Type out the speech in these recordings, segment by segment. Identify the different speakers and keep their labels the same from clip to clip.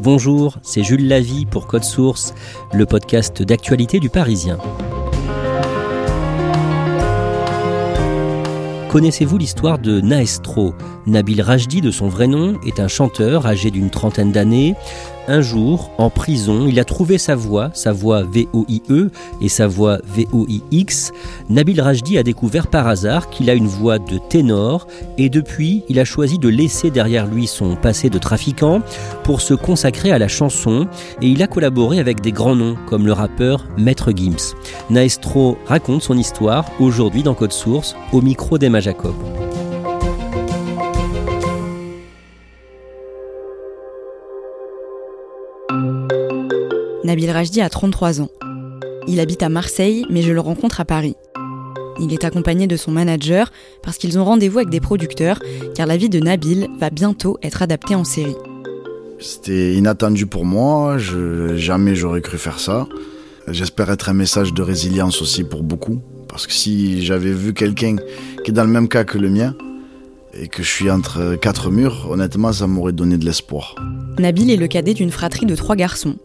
Speaker 1: Bonjour, c'est Jules Lavie pour Code Source, le podcast d'actualité du Parisien. Connaissez-vous l'histoire de Naestro? Nabil Rajdi, de son vrai nom, est un chanteur âgé d'une trentaine d'années. Un jour, en prison, il a trouvé sa voix, sa voix VOIE et sa voix VOIX. Nabil Rajdi a découvert par hasard qu'il a une voix de ténor et depuis, il a choisi de laisser derrière lui son passé de trafiquant pour se consacrer à la chanson et il a collaboré avec des grands noms comme le rappeur Maître Gims. Naestro raconte son histoire aujourd'hui dans Code Source au micro d'Emma Jacob.
Speaker 2: Nabil Rajdi a 33 ans. Il habite à Marseille, mais je le rencontre à Paris. Il est accompagné de son manager parce qu'ils ont rendez-vous avec des producteurs, car la vie de Nabil va bientôt être adaptée en série.
Speaker 3: C'était inattendu pour moi, je, jamais j'aurais cru faire ça. J'espère être un message de résilience aussi pour beaucoup, parce que si j'avais vu quelqu'un qui est dans le même cas que le mien, et que je suis entre quatre murs, honnêtement, ça m'aurait donné de l'espoir.
Speaker 2: Nabil est le cadet d'une fratrie de trois garçons.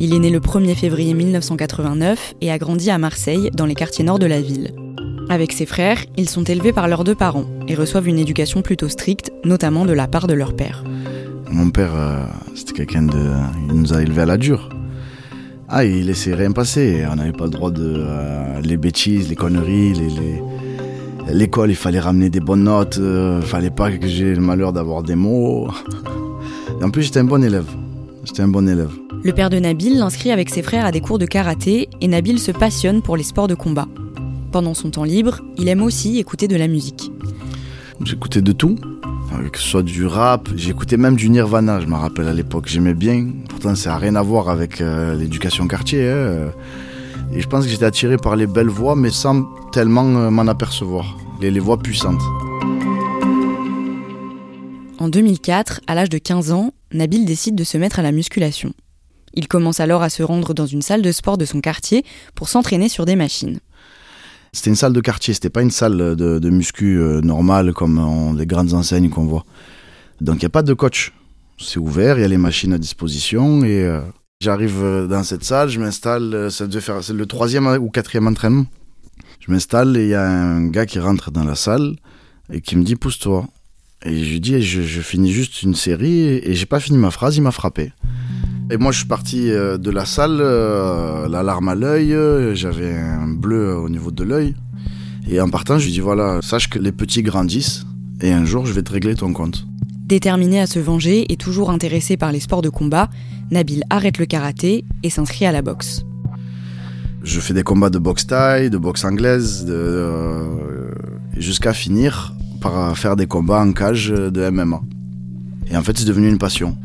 Speaker 2: Il est né le 1er février 1989 et a grandi à Marseille, dans les quartiers nord de la ville. Avec ses frères, ils sont élevés par leurs deux parents et reçoivent une éducation plutôt stricte, notamment de la part de leur père.
Speaker 3: Mon père, euh, c'était quelqu'un de. Il nous a élevés à la dure. Ah, il laissait rien passer. On n'avait pas le droit de. euh, les bêtises, les conneries, les. L'école, il fallait ramener des bonnes notes, euh, fallait pas que j'ai le malheur d'avoir des mots. Et en plus, j'étais un bon élève. J'étais un bon élève.
Speaker 2: Le père de Nabil l'inscrit avec ses frères à des cours de karaté et Nabil se passionne pour les sports de combat. Pendant son temps libre, il aime aussi écouter de la musique.
Speaker 3: J'écoutais de tout, que ce soit du rap, j'écoutais même du Nirvana, je me rappelle à l'époque, j'aimais bien. Pourtant, ça n'a rien à voir avec euh, l'éducation quartier. hein. Et je pense que j'étais attiré par les belles voix, mais sans tellement euh, m'en apercevoir. Les, les voix puissantes.
Speaker 2: En 2004, à l'âge de 15 ans, Nabil décide de se mettre à la musculation. Il commence alors à se rendre dans une salle de sport de son quartier pour s'entraîner sur des machines.
Speaker 3: C'était une salle de quartier, c'était pas une salle de, muscu euh, normale comme euh, les grandes enseignes qu'on voit. Donc il n'y a pas de coach. C'est ouvert, il y a les machines à disposition et euh, j'arrive euh, dans cette salle, je m'installe, ça devait faire c'est le troisième ou quatrième entraînement. Je m'installe et il y a un gars qui rentre dans la salle et qui me dit pousse-toi. Et je lui dis je, je finis juste une série et, et j'ai pas fini ma phrase, il m'a frappé. Et moi, je suis parti euh, de la salle, euh, la larme à l'œil, euh, j'avais un bleu au niveau de l'œil. Et en partant, je lui dis voilà, sache que les petits grandissent et un jour, je vais te régler ton compte.
Speaker 2: Déterminé à se venger et toujours intéressé par les sports de combat, Nabil arrête le karaté et s'inscrit à la boxe.
Speaker 3: Je fais des combats de boxe thaï, de boxe anglaise, de, euh, jusqu'à finir par faire des combats en cage de MMA. Et en fait, c'est devenu une passion.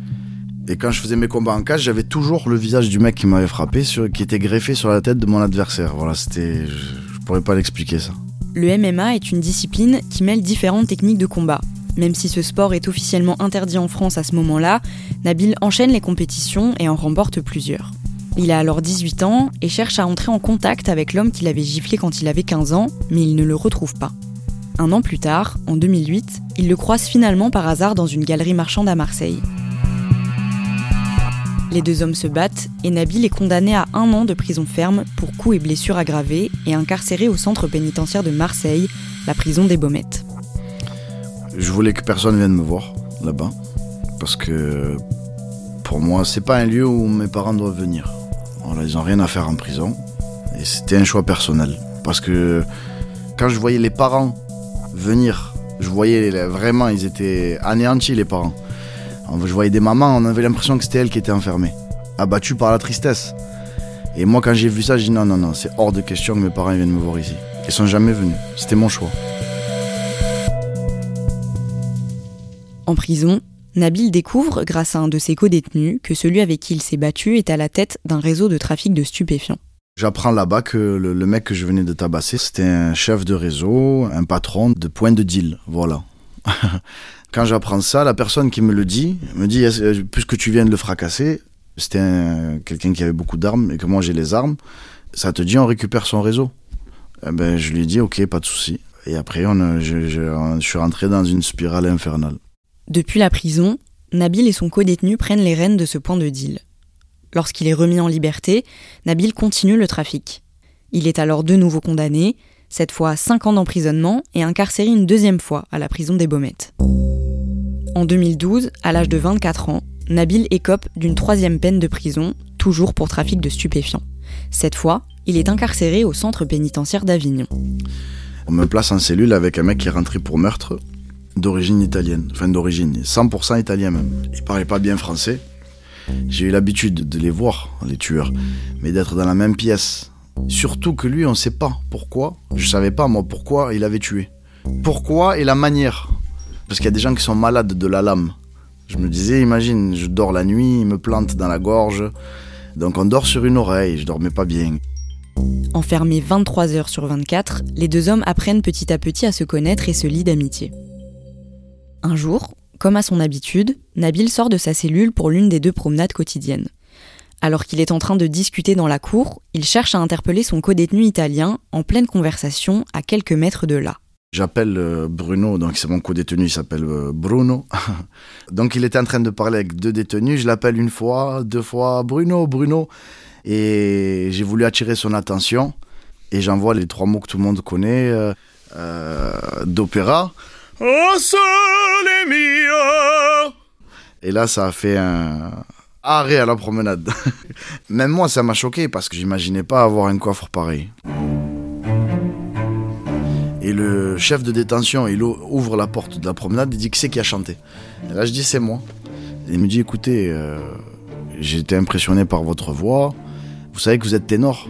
Speaker 3: Et quand je faisais mes combats en cage, j'avais toujours le visage du mec qui m'avait frappé, sur, qui était greffé sur la tête de mon adversaire. Voilà, c'était, je, pourrais pas l'expliquer ça.
Speaker 2: Le MMA est une discipline qui mêle différentes techniques de combat. Même si ce sport est officiellement interdit en France à ce moment-là, Nabil enchaîne les compétitions et en remporte plusieurs. Il a alors 18 ans et cherche à entrer en contact avec l'homme qu'il avait giflé quand il avait 15 ans, mais il ne le retrouve pas. Un an plus tard, en 2008, il le croise finalement par hasard dans une galerie marchande à Marseille. Les deux hommes se battent et Nabil est condamné à un an de prison ferme pour coups et blessures aggravées et incarcéré au centre pénitentiaire de Marseille, la prison des Baumettes.
Speaker 3: Je voulais que personne vienne me voir là-bas. Parce que pour moi, c'est pas un lieu où mes parents doivent venir. Ils ont rien à faire en prison. Et c'était un choix personnel. Parce que quand je voyais les parents venir, je voyais vraiment, ils étaient anéantis, les parents. Je voyais des mamans, on avait l'impression que c'était elles qui étaient enfermées, abattues par la tristesse. Et moi, quand j'ai vu ça, j'ai dit non, non, non, c'est hors de question que mes parents viennent me voir ici. Ils sont jamais venus. C'était mon choix.
Speaker 2: En prison, Nabil découvre, grâce à un de ses co-détenus, que celui avec qui il s'est battu est à la tête d'un réseau de trafic de stupéfiants.
Speaker 3: J'apprends là-bas que le, mec que je venais de tabasser, c'était un chef de réseau, un patron de point de deal. Voilà. Quand j'apprends ça, la personne qui me le dit me dit puisque tu viens de le fracasser, c'était quelqu'un qui avait beaucoup d'armes et que moi j'ai les armes, ça te dit on récupère son réseau. Eh ben, je lui ai dit ok, pas de souci. Et après, je, je suis rentré dans une spirale infernale.
Speaker 2: Depuis la prison, Nabil et son co-détenu prennent les rênes de ce point de deal. Lorsqu'il est remis en liberté, Nabil continue le trafic. Il est alors de nouveau condamné, cette fois à 5 ans d'emprisonnement et incarcéré une deuxième fois à la prison des Baumettes. En 2012, à l'âge de 24 ans, Nabil écope d'une troisième peine de prison, toujours pour trafic de stupéfiants. Cette fois, il est incarcéré au centre pénitentiaire d'Avignon.
Speaker 3: On me place en cellule avec un mec qui est rentré pour meurtre, d'origine italienne, enfin d'origine, 100% italien même. Il parlait pas bien français. J'ai eu l'habitude de les voir, les tueurs, mais d'être dans la même pièce. Surtout que lui, on sait pas pourquoi. Je savais pas moi pourquoi il avait tué. Pourquoi et la manière. Parce qu'il y a des gens qui sont malades de la lame. Je me disais, imagine, je dors la nuit, il me plante dans la gorge. Donc on dort sur une oreille, je dormais pas bien.
Speaker 2: Enfermés 23 heures sur 24, les deux hommes apprennent petit à petit à se connaître et se lient d'amitié. Un jour, comme à son habitude, Nabil sort de sa cellule pour l'une des deux promenades quotidiennes. Alors qu'il est en train de discuter dans la cour, il cherche à interpeller son co-détenu italien en pleine conversation à quelques mètres de là.
Speaker 3: J'appelle euh, Bruno, donc c'est mon co-détenu, il s'appelle euh, Bruno. donc il était en train de parler avec deux détenus, je l'appelle une fois, deux fois, Bruno, Bruno. Et j'ai voulu attirer son attention et j'envoie les trois mots que tout le monde connaît euh, d'opéra. Oh, et là, ça a fait un arrêt à la promenade. Même moi, ça m'a choqué parce que j'imaginais pas avoir un coffre pareil. Et le chef de détention, il ouvre la porte de la promenade, il dit qui c'est qui a chanté? Et là, je dis c'est moi. il me dit écoutez, euh, j'ai été impressionné par votre voix. Vous savez que vous êtes ténor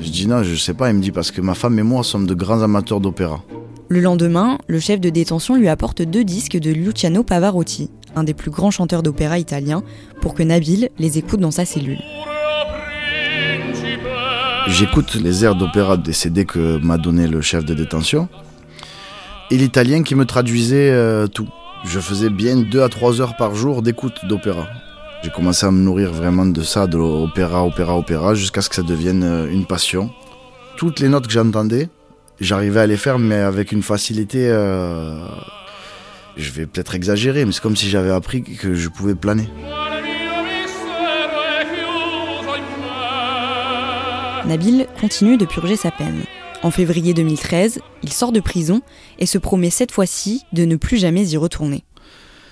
Speaker 3: Je dis non, je sais pas. Il me dit parce que ma femme et moi sommes de grands amateurs d'opéra.
Speaker 2: Le lendemain, le chef de détention lui apporte deux disques de Luciano Pavarotti, un des plus grands chanteurs d'opéra italien, pour que Nabil les écoute dans sa cellule.
Speaker 3: J'écoute les airs d'opéra des CD que m'a donné le chef de détention et l'italien qui me traduisait euh, tout. Je faisais bien deux à trois heures par jour d'écoute d'opéra. J'ai commencé à me nourrir vraiment de ça, de l'opéra, opéra, opéra, jusqu'à ce que ça devienne euh, une passion. Toutes les notes que j'entendais, j'arrivais à les faire, mais avec une facilité. Euh, je vais peut-être exagérer, mais c'est comme si j'avais appris que je pouvais planer.
Speaker 2: Nabil continue de purger sa peine. En février 2013, il sort de prison et se promet cette fois-ci de ne plus jamais y retourner.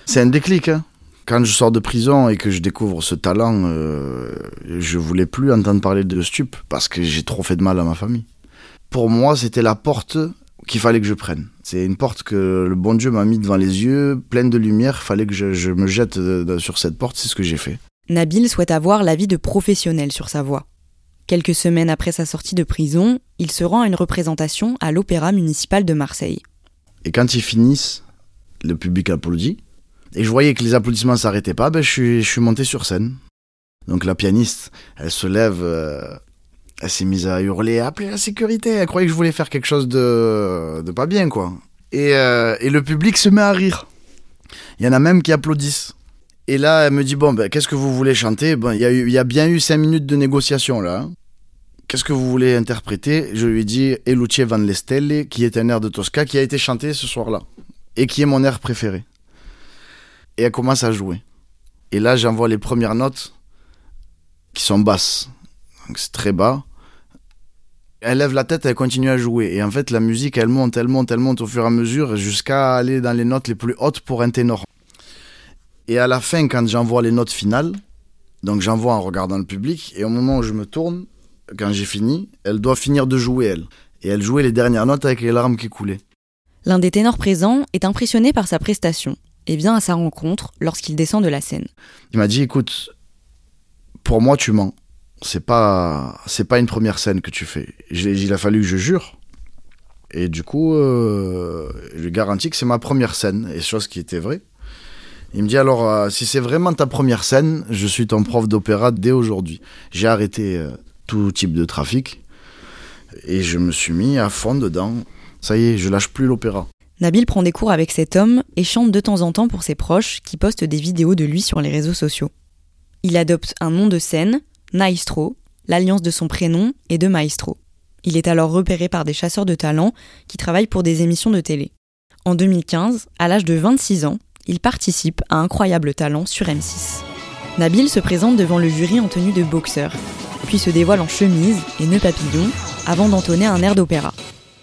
Speaker 3: C'est un déclic. Hein. Quand je sors de prison et que je découvre ce talent, euh, je voulais plus entendre parler de stup parce que j'ai trop fait de mal à ma famille pour moi, c'était la porte qu'il fallait que je prenne. C'est une porte que le bon Dieu m'a mis devant les yeux, pleine de lumière. Il fallait que je, me jette sur cette porte, c'est ce que j'ai fait.
Speaker 2: Nabil souhaite avoir l'avis de professionnels sur sa voix. Quelques semaines après sa sortie de prison, il se rend à une représentation à l'Opéra municipal de Marseille.
Speaker 3: Et quand ils finissent, le public applaudit. Et je voyais que les applaudissements ne s'arrêtaient pas, ben je, suis, monté sur scène. Donc la pianiste, elle se lève, euh, elle s'est mise à hurler, à appeler la sécurité. Elle croyait que je voulais faire quelque chose de, pas bien, quoi. Et, euh, et, le public se met à rire. Il y en a même qui applaudissent. Et là, elle me dit Bon, ben, qu'est-ce que vous voulez chanter? Bon, Il y, a y a bien eu cinq minutes de négociation, là. Hein. Qu'est-ce que vous voulez interpréter? Je lui dit Eluce van le Stelle, qui est un air de Tosca, qui a été chanté ce soir-là. Et qui est mon air préféré. Et elle commence à jouer. Et là, j'envoie les premières notes qui sont basses. Donc c'est très bas. Elle lève la tête, elle continue à jouer. Et en fait, la musique, elle monte, elle monte, elle monte au fur et à mesure jusqu'à aller dans les notes les plus hautes pour un ténor. Et à la fin, quand j'envoie les notes finales, donc j'envoie en regardant le public, et au moment où je me tourne, quand j'ai fini, elle doit finir de jouer, elle. Et elle jouait les dernières notes avec les larmes qui coulaient.
Speaker 2: L'un des ténors présents est impressionné par sa prestation et vient à sa rencontre lorsqu'il descend de la scène.
Speaker 3: Il m'a dit écoute, pour moi tu mens. C'est pas c'est pas une première scène que tu fais. Il a fallu que je jure. Et du coup, euh, je garantis que c'est ma première scène, et chose qui était vraie. Il me dit alors, euh, si c'est vraiment ta première scène, je suis ton prof d'opéra dès aujourd'hui. J'ai arrêté euh, tout type de trafic et je me suis mis à fond dedans. Ça y est, je lâche plus l'opéra.
Speaker 2: Nabil prend des cours avec cet homme et chante de temps en temps pour ses proches qui postent des vidéos de lui sur les réseaux sociaux. Il adopte un nom de scène, Maestro, l'alliance de son prénom et de Maestro. Il est alors repéré par des chasseurs de talent qui travaillent pour des émissions de télé. En 2015, à l'âge de 26 ans, il participe à Incroyable Talent sur M6. Nabil se présente devant le jury en tenue de boxeur, puis se dévoile en chemise et nœud papillon avant d'entonner un air d'opéra.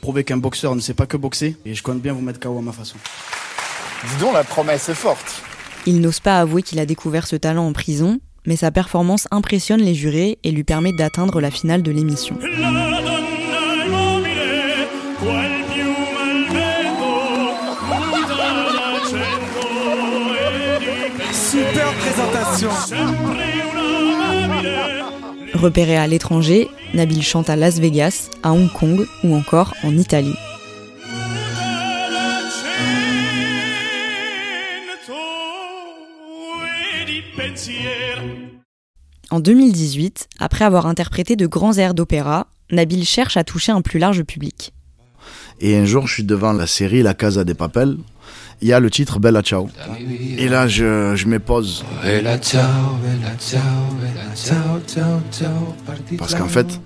Speaker 4: Prouver qu'un boxeur ne sait pas que boxer, et je compte bien vous mettre KO à ma façon.
Speaker 5: Dis donc, la promesse est forte.
Speaker 2: Il n'ose pas avouer qu'il a découvert ce talent en prison, mais sa performance impressionne les jurés et lui permet d'atteindre la finale de l'émission.
Speaker 5: Super présentation.
Speaker 2: Repéré à l'étranger, Nabil chante à Las Vegas, à Hong Kong ou encore en Italie. En 2018, après avoir interprété de grands airs d'opéra, Nabil cherche à toucher un plus large public.
Speaker 3: Et un jour, je suis devant la série La Casa des Papels. Il y a le titre Bella Ciao. Et là, je, je pose. Parce qu'en fait,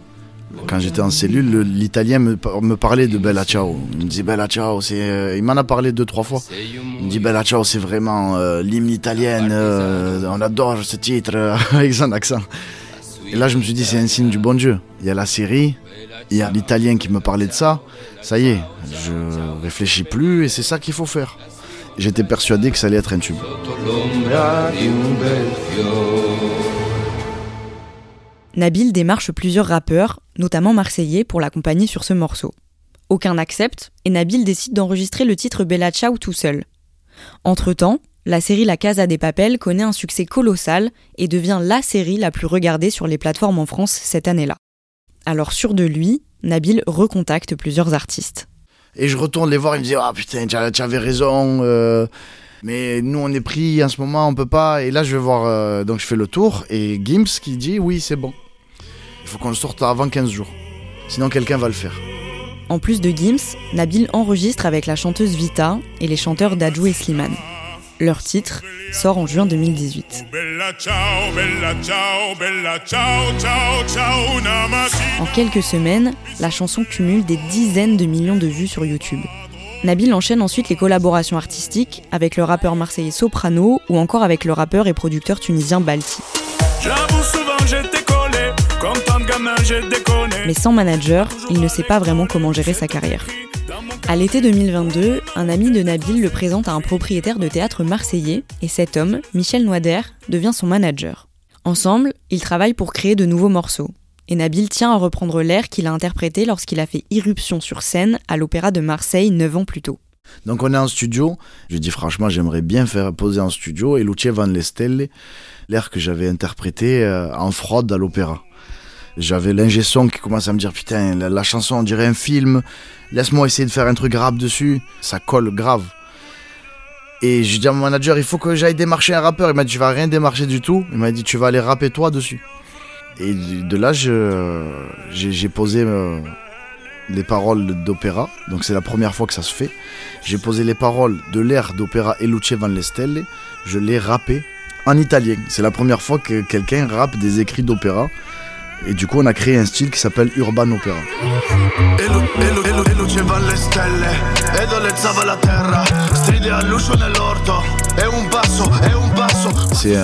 Speaker 3: quand j'étais en cellule, l'italien me, me, parlait de Bella Ciao. Il me dit Bella Ciao, euh, il m'en a parlé deux trois fois. Il me dit Bella Ciao, c'est vraiment euh, l'hymne italien. Euh, on adore ce titre avec son accent. Et là, je me suis dit c'est un signe du bon Dieu. Il y a la série, il y a l'italien qui me parlait de ça. Ça y est, je réfléchis plus et c'est ça qu'il faut faire. J'étais persuadé que ça allait être un tube.
Speaker 2: Nabil démarche plusieurs rappeurs, notamment marseillais, pour l'accompagner sur ce morceau. Aucun n'accepte et Nabil décide d'enregistrer le titre Bella Ciao tout seul. Entre-temps, la série La Casa des Papels connaît un succès colossal et devient la série la plus regardée sur les plateformes en France cette année-là. Alors sûr de lui, Nabil recontacte plusieurs artistes.
Speaker 3: Et je retourne les voir, ils me disent Ah putain, tu avais raison. Euh, mais nous, on est pris en ce moment, on peut pas. Et là, je vais voir. Euh, donc, je fais le tour. Et Gims qui dit Oui, c'est bon. Il faut qu'on le sorte avant 15 jours. Sinon, quelqu'un va le faire.
Speaker 2: En plus de Gims, Nabil enregistre avec la chanteuse Vita et les chanteurs Dajou et Slimane. Leur titre sort en juin 2018. En quelques semaines, la chanson cumule des dizaines de millions de vues sur YouTube. Nabil enchaîne ensuite les collaborations artistiques avec le rappeur marseillais Soprano ou encore avec le rappeur et producteur tunisien Balti. Mais sans manager, il ne sait pas vraiment comment gérer sa carrière. À l'été 2022, un ami de Nabil le présente à un propriétaire de théâtre marseillais et cet homme, Michel Noider, devient son manager. Ensemble, ils travaillent pour créer de nouveaux morceaux. Et Nabil tient à reprendre l'air qu'il a interprété lorsqu'il a fait irruption sur scène à l'Opéra de Marseille 9 ans plus tôt.
Speaker 3: Donc on est en studio, je dis franchement j'aimerais bien faire poser en studio et Lucia Van Lestelle, l'air que j'avais interprété euh, en fraude à l'opéra. J'avais l'ingé son qui commence à me dire putain la, chanson on dirait un film, laisse-moi essayer de faire un truc rap dessus, ça colle grave. Et je dis à mon manager il faut que j'aille démarcher un rappeur, il m'a dit tu vas rien démarcher du tout, il m'a dit tu vas aller rapper toi dessus. Et de là j'ai posé euh, les paroles d'opéra, donc c'est la première fois que ça se fait. J'ai posé les paroles de l'air d'opéra Eluce van le Stelle, je l'ai rappé en italien. C'est la première fois que quelqu'un rappe des écrits d'opéra. Et du coup, on a créé un style qui s'appelle Urban Opera. C'est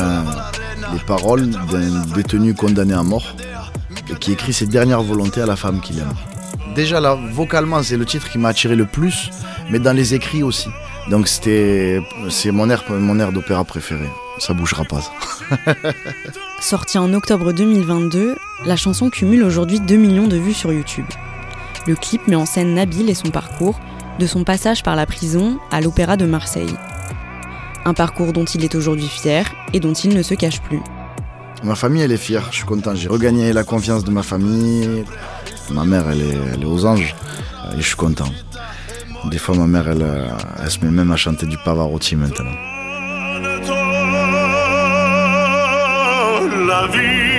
Speaker 3: les paroles d'un détenu condamné à mort et qui écrit ses dernières volontés à la femme qu'il aime. déjà là, vocalement, c'est le titre qui m'a attiré le plus, mais dans les écrits aussi. Donc c'était, c'est mon air, mon air d'opéra préféré. Ça bougera pas.
Speaker 2: Sorti en octobre 2022, la chanson cumule aujourd'hui 2 millions de vues sur YouTube. Le clip met en scène Nabil et son parcours, de son passage par la prison à l'Opéra de Marseille. Un parcours dont il est aujourd'hui fier et dont il ne se cache plus.
Speaker 3: Ma famille, elle est fière, je suis content. J'ai regagné la confiance de ma famille. Ma mère, elle est, elle est aux anges et je suis content. Des fois, ma mère, elle, elle se met même à chanter du Pavarotti maintenant.
Speaker 1: La.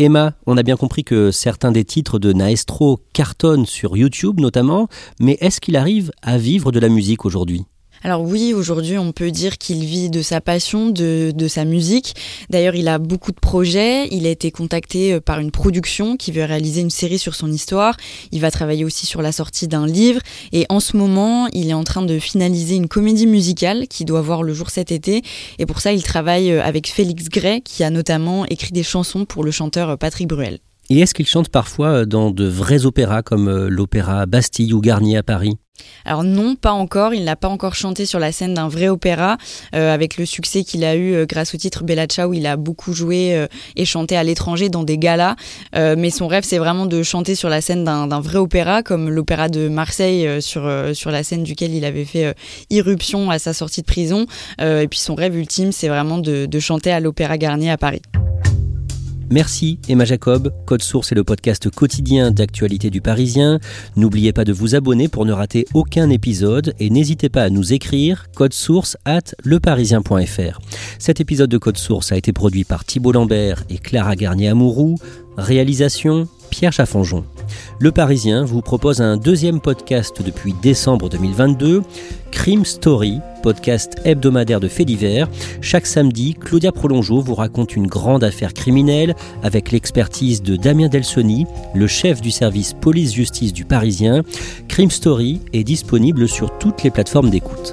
Speaker 1: Emma, on a bien compris que certains des titres de Naestro cartonnent sur YouTube notamment, mais est-ce qu'il arrive à vivre de la musique aujourd'hui?
Speaker 2: Alors oui, aujourd'hui, on peut dire qu'il vit de sa passion, de, sa musique. D'ailleurs, il a beaucoup de projets. Il a été contacté euh, par une production qui veut réaliser une série sur son histoire. Il va travailler aussi sur la sortie d'un livre. Et en ce moment, il est en train de finaliser une comédie musicale qui doit voir le jour cet été. Et pour ça, il travaille euh, avec Félix Gray, qui a notamment écrit des chansons pour le chanteur euh, Patrick Bruel.
Speaker 1: Et est-ce qu'il chante parfois dans de vrais opéras comme l'opéra Bastille ou Garnier à Paris?
Speaker 2: Alors non, pas encore. Il n'a pas encore chanté sur la scène d'un vrai opéra. Euh, avec le succès qu'il a eu euh, grâce au titre Bella Ciao, il a beaucoup joué euh, et chanté à l'étranger dans des galas. mais son rêve, c'est vraiment de chanter sur la scène d'un vrai opéra, comme l'opéra de Marseille sur, sur la scène duquel il avait fait irruption à sa sortie de prison. et puis son rêve ultime, c'est vraiment de, de chanter à l'Opéra Garnier à Paris.
Speaker 1: Merci Emma Jacob. Code Source est le podcast quotidien d'actualité du Parisien. N'oubliez pas de vous abonner pour ne rater aucun épisode et n'hésitez pas à nous écrire code source at leparisien.fr. Cet épisode de Code Source a été produit par Thibault Lambert et Clara Garnier-Amouroux. Réalisation Pierre Chaffanjon. Le Parisien vous propose un deuxième podcast depuis décembre 2022, Crime Story, podcast hebdomadaire de faits divers. Chaque samedi, Claudia Prolongeau vous raconte une grande affaire criminelle avec l'expertise de Damien Delsoni, le chef du service police-justice du Parisien. Crime Story est disponible sur toutes les plateformes d'écoute.